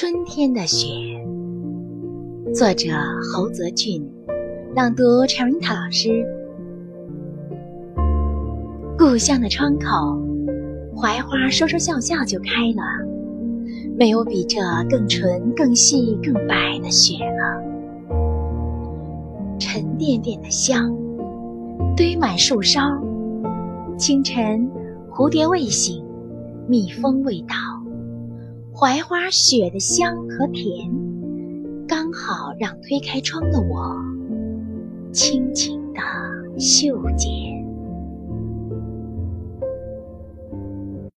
春天的雪，作者侯泽俊，朗读陈瑞塔老师。故乡的窗口，槐花说说笑笑就开了，没有比这更纯、更细、更白的雪了。沉甸甸的香，堆满树梢。清晨，蝴蝶未醒，蜜蜂未到。槐花雪的香和甜，刚好让推开窗的我轻轻的嗅见。